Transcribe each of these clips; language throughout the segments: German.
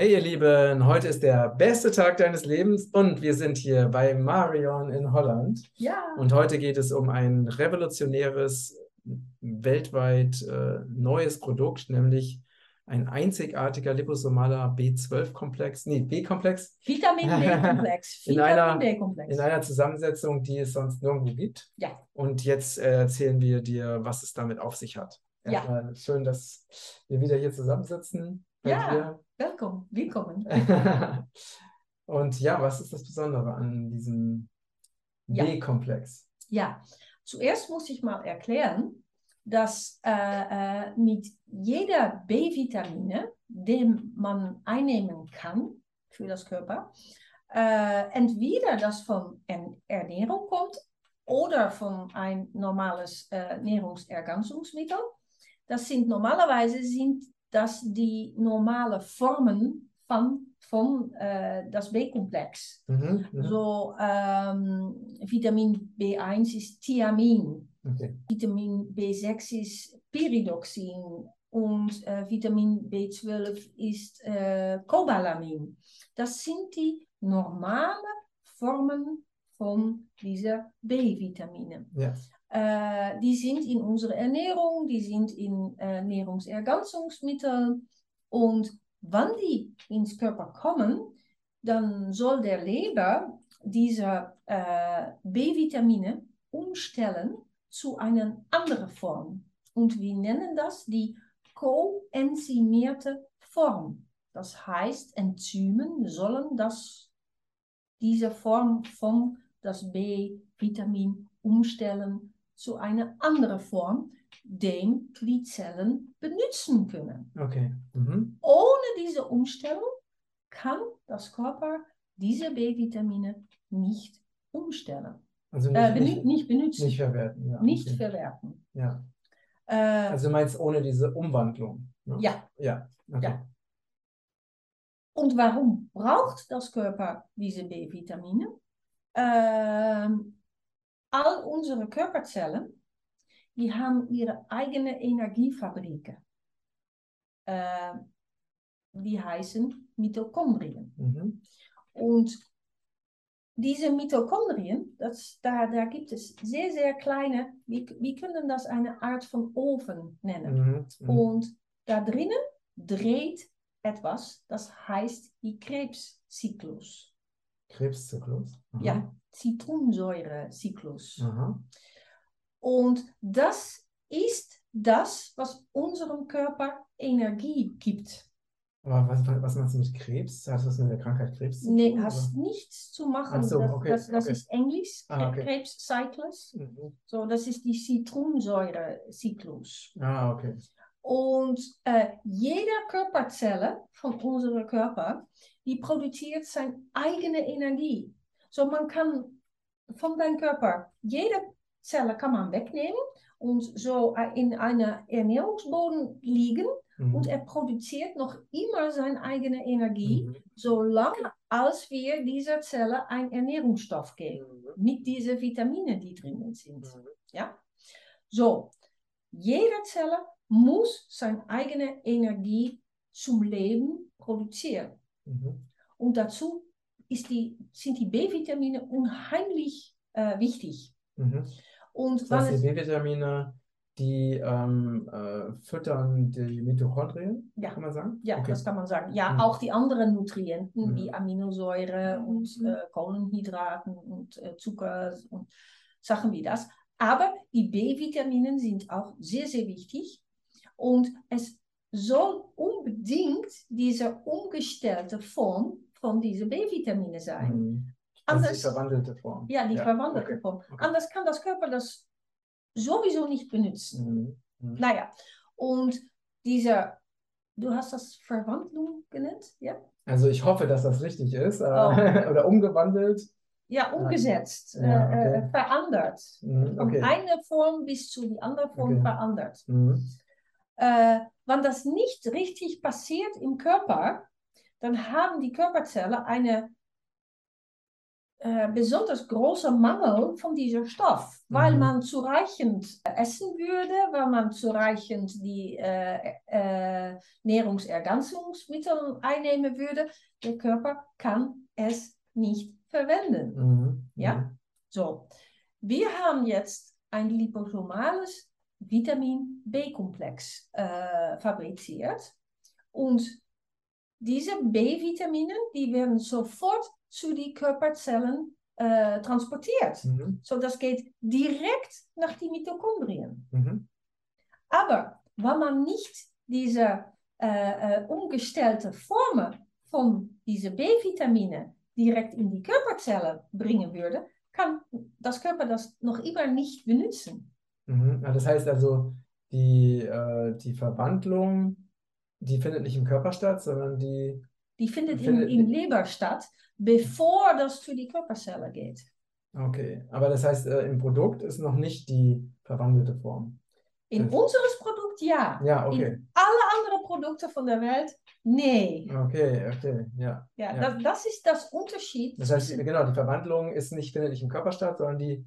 Hey ihr Lieben, heute ist der beste Tag deines Lebens und wir sind hier bei Marion in Holland. Ja. Und heute geht es um ein revolutionäres, weltweit äh, neues Produkt, nämlich ein einzigartiger liposomaler B12-Komplex, nee, B-Komplex. Vitamin B-Komplex. in, einer, in einer Zusammensetzung, die es sonst nirgendwo gibt. Ja. Und jetzt äh, erzählen wir dir, was es damit auf sich hat. Ja. Erstmal schön, dass wir wieder hier zusammensitzen. Ja. dir. Welkom, willkommen. Und ja, was ist das Besondere an diesem Ja. B-Komplex? Ja, zuerst muss ich mal erklären, dass äh, äh, mit jeder B-Vitamine, den man einnehmen kann für das Körper, äh, entweder das von Ern- Ernährung kommt oder von ein normales äh, Nahrungsergänzungsmittel. Das sind normalerweise sind das die normale Formen von, von äh, das B-Komplex. Mhm, mhm. So, ähm, Vitamin B1 ist Thiamin, Okay. Vitamin B6 ist Pyridoxin und äh, Vitamin B12 ist äh, Cobalamin. Das sind die normalen Formen von dieser B-Vitamine. Ja. Äh, die sind in unserer Ernährung, die sind in äh, Nahrungsergänzungsmitteln und wenn die ins Körper kommen, dann soll der Leber diese äh, B-Vitamine umstellen zu einer anderen Form. Und wir nennen das die koenzymierte Form. Das heißt, Enzymen sollen das, diese Form von das B-Vitamin umstellen zu einer anderen Form, den die Zellen benutzen können. Okay. Mhm. Ohne diese Umstellung kann das Körper diese B-Vitamine nicht umstellen. Also nicht, Äh, benü nicht, nicht benutzen, nicht verwerten. Ja, nicht okay. verwerten. Ja. Äh, Also du meinst ohne diese Umwandlung? Ne? ja, Ja. Okay. Ja. und warum braucht das Körper diese B-Vitamine? Ähm, all unsere Körperzellen, die haben ihre eigene Energiefabriken. Äh, die heißen Mitochondrien. Mhm. Und diese Mitochondrien, das, da, da gibt es sehr, sehr kleine, wir, wir können das eine Art von Ofen nennen. Mhm. Mhm. Und da drinnen dreht etwas, das heißt die Krebszyklus. Krebszyklus? Ja, Zitronensäurezyklus. Aha. Und das ist das, was unserem Körper Energie gibt. Aber was, was meinst du mit Krebs? Hat das mit der Krankheit Krebs zu Nee, tun, hast nichts zu machen. Ach so, das, okay, das, das okay. ist Englisch, Ah, okay. Krebszyklus. Mhm. So, das ist die Zitronensäurezyklus. Ah, okay. Und äh, jede Körperzelle von unserem Körper, die produziert seine eigene Energie. So, man kann von deinem Körper, jede Zelle kann man wegnehmen und so in einer Ernährungsboden liegen Mhm. und er produziert noch immer seine eigene Energie, Mhm. solange als wir dieser Zelle einen Ernährungsstoff geben, Mhm. mit diesen Vitaminen, die drinnen sind. Mhm. Ja? So, jede Zelle muss seine eigene Energie zum Leben produzieren. Mhm. Und dazu die, sind die B-Vitamine unheimlich äh, wichtig. Mhm. Und Das heißt, die B-Vitamine, die ähm, äh, füttern die Mitochondrien, Ja. kann man sagen? ja, Okay. das kann man sagen. Ja, Mhm. auch die anderen Nutrienten Mhm. wie Aminosäure und Mhm. äh, Kohlenhydraten und äh, Zucker und Sachen wie das. Aber die B-Vitamine sind auch sehr, sehr wichtig. Und es soll unbedingt diese umgestellte Form von diesen B-Vitamine sein. Mhm. Also die Anders, verwandelte Form. ja, die Ja, verwandelte okay, Form. okay. Anders kann das Körper das sowieso nicht benutzen. Mhm. Mhm. Naja, und diese, du hast das Verwandlung genannt, ja? Also ich hoffe, dass das richtig ist. Äh, Oh. oder umgewandelt. Ja, umgesetzt, Ja, äh, okay. äh, verandert. Mhm. Von Okay. einer Form bis zu die andere Form Okay. verandert. Mhm. Äh, wenn das nicht richtig passiert im Körper, dann haben die Körperzellen eine äh, besonders großer Mangel von dieser Stoff, weil Mhm. man zureichend essen würde, weil man zureichend die äh, äh, Nahrungsergänzungsmittel einnehmen würde. Der Körper kann es nicht verwenden. Mhm. Ja? Mhm. So, wir haben jetzt ein liposomales Vitamin B-Komplex äh, fabriziert und diese B-Vitamine, die werden sofort zu den Körperzellen äh, transportiert. Mhm. So, das geht direkt nach die Mitochondrien. Mhm. Aber wenn man nicht diese äh, äh, umgestellte Formen von diese B-Vitamine direkt in die Körperzellen bringen würde, kann das Körper das noch immer nicht benutzen. Mhm. Das heißt also, die, äh, die Verwandlung, die findet nicht im Körper statt, sondern die, Die findet, Findet- in, in Leber statt, bevor das zu die Körperzellen geht. okay. Aber das heißt, äh, im Produkt ist noch nicht die verwandelte Form. In Das- unseres Produkt ja. Ja, okay. In alle anderen Produkte von der Welt, nee. Okay, okay, ja. Ja, Ja. Das, das ist das Unterschied. Das heißt, genau, die Verwandlung ist nicht, findet nicht im Körper statt, sondern die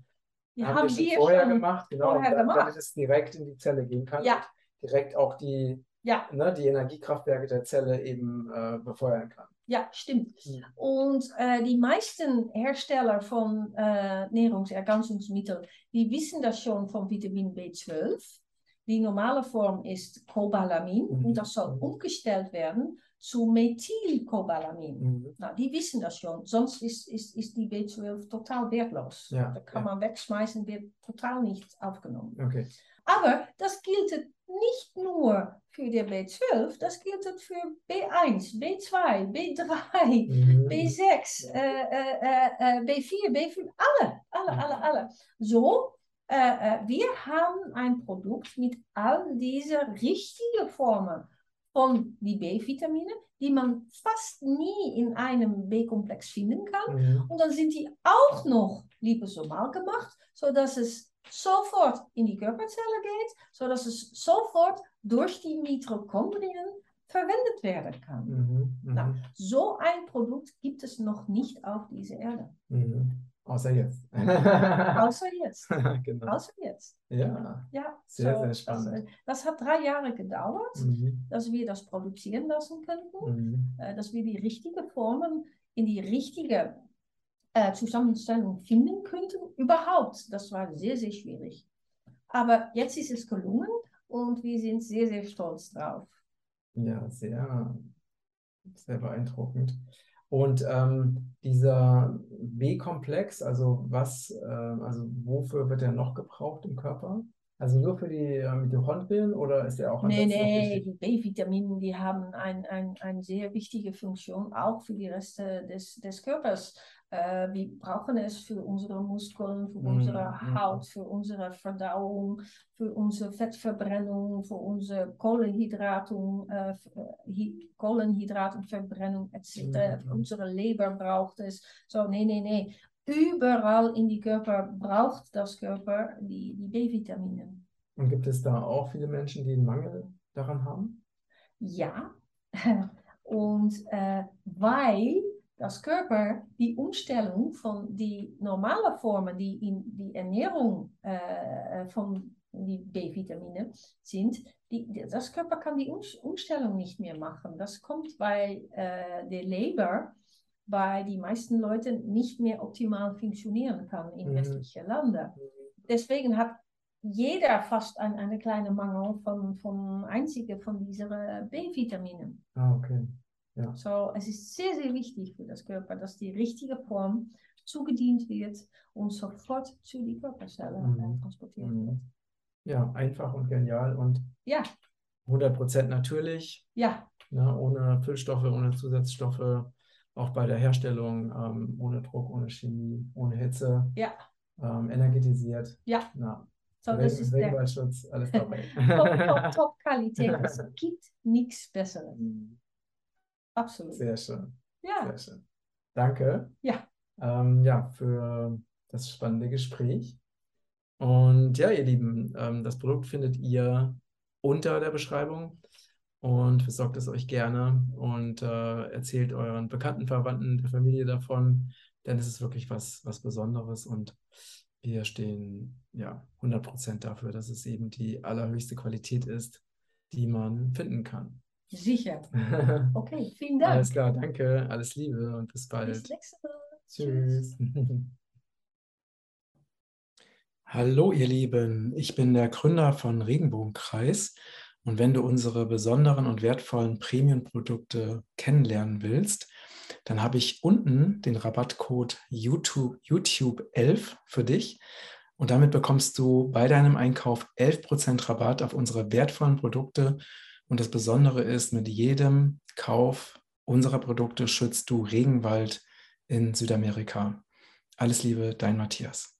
die haben wir vorher gemacht, genau, vorher da- gemacht. damit es direkt in die Zelle gehen kann. Ja. Direkt auch die, Ja, ne, die Energiekraftwerke der Zelle eben äh, befeuern kann. ja, stimmt. Mhm. Und äh, die meisten Hersteller von äh, Nahrungsergänzungsmitteln, die wissen das schon von Vitamin B12. Die normale Form ist Cobalamin Mhm. und das soll Mhm. umgestellt werden zu Methylcobalamin. Mhm. Die wissen das schon. Sonst ist, ist, ist die B12 total wertlos. Ja, da kann ja. man wegschmeißen, wird total nicht aufgenommen. Okay. Aber das gilt nicht nur für die B12, das gilt für B1, B2, B3, Mhm. B6, äh, äh, äh, äh, B4, B5, alle, alle, alle, alle. So, äh, äh, wir haben ein Produkt mit all diese richtigen Formen von die B-Vitamine, die man fast nie in einem B-Komplex finden kann. Mhm. Und dann sind die auch noch liposomal gemacht, sodass es sofort in die Körperzelle geht, sodass es sofort durch die Mitochondrien verwendet werden kann. Mhm. Mhm. Na. So ein Produkt gibt es noch nicht auf dieser Erde. Mhm. Außer jetzt. Außer jetzt. genau. Außer jetzt. Ja. Ja, Sehr, so, sehr Das, spannend. äh, das hat drei Jahre gedauert, Mhm. dass wir das produzieren lassen könnten. Mhm. äh, dass wir die richtigen Formen in die richtige äh, Zusammenstellung finden könnten. Überhaupt, das war sehr, sehr schwierig. Aber jetzt ist es gelungen und wir sind sehr, sehr stolz drauf. Ja, sehr, sehr beeindruckend. Und ähm, dieser B-Komplex, also was, ähm, also wofür wird er noch gebraucht im Körper? Also nur für die äh, Mitochondrien oder ist er auch Nee, nee, die B-Vitamine, die haben ein, ein, eine sehr wichtige Funktion, auch für die Reste des, des Körpers. Äh, wir brauchen es für unsere Muskeln, für unsere mhm. Haut, für unsere Verdauung, für unsere Fettverbrennung, für unsere Kohlenhydratung, äh, Kohlenhydratenverbrennung etc. Mhm. Unsere Leber braucht es. So, nee, nee, nee. Überall in die Körper braucht das Körper die, die B-Vitamine. Und gibt es da auch viele Menschen, die einen Mangel daran haben? Ja, und äh, weil das Körper die Umstellung von die normale Formen, die in die Ernährung äh, von die B-Vitamine sind, die, das Körper kann die Ums- Umstellung nicht mehr machen. Das kommt bei äh, der Leber, bei die meisten Leuten nicht mehr optimal funktionieren kann in Mhm. westlichen Ländern. Deswegen hat jeder fast ein, eine kleine Mangel von, von einzige von diesen B-Vitaminen. Ah, okay. So, es ist sehr, sehr wichtig für das Körper, dass die richtige Form zugedient wird und sofort zu die Körperzelle Mhm. transportiert wird. Mhm. Ja, einfach und genial und Ja, 100% natürlich. ja, ne, ohne Füllstoffe, ohne Zusatzstoffe, auch bei der Herstellung, ähm, ohne Druck, ohne Chemie, ohne Hitze, ja, ähm, energetisiert. ja. Na, So, das Regen, ist der Regenwaldschutz, alles dabei. Top, Top, Top Qualität. Es gibt nichts Besseres. Mhm. Absolut. Sehr schön, Ja, sehr schön. Danke. Ja. Ähm, ja, für das spannende Gespräch. Und ja, ihr Lieben, ähm, das Produkt findet ihr unter der Beschreibung und besorgt es euch gerne und äh, erzählt euren Bekannten, Verwandten, der Familie davon. denn es ist wirklich was, was Besonderes und wir stehen ja 100% dafür, dass es eben die allerhöchste Qualität ist, die man finden kann. Sicher. Okay, vielen Dank. Alles klar, danke, alles Liebe und bis bald. Bis nächstes Mal. Tschüss. Hallo ihr Lieben, ich bin der Gründer von Regenbogenkreis und wenn du unsere besonderen und wertvollen Premium-Produkte kennenlernen willst, dann habe ich unten den Rabattcode YouTube, YouTube 11 für dich und damit bekommst du bei deinem Einkauf 11% Rabatt auf unsere wertvollen Produkte und das Besondere ist, mit jedem Kauf unserer Produkte schützt du Regenwald in Südamerika. Alles Liebe, dein Matthias.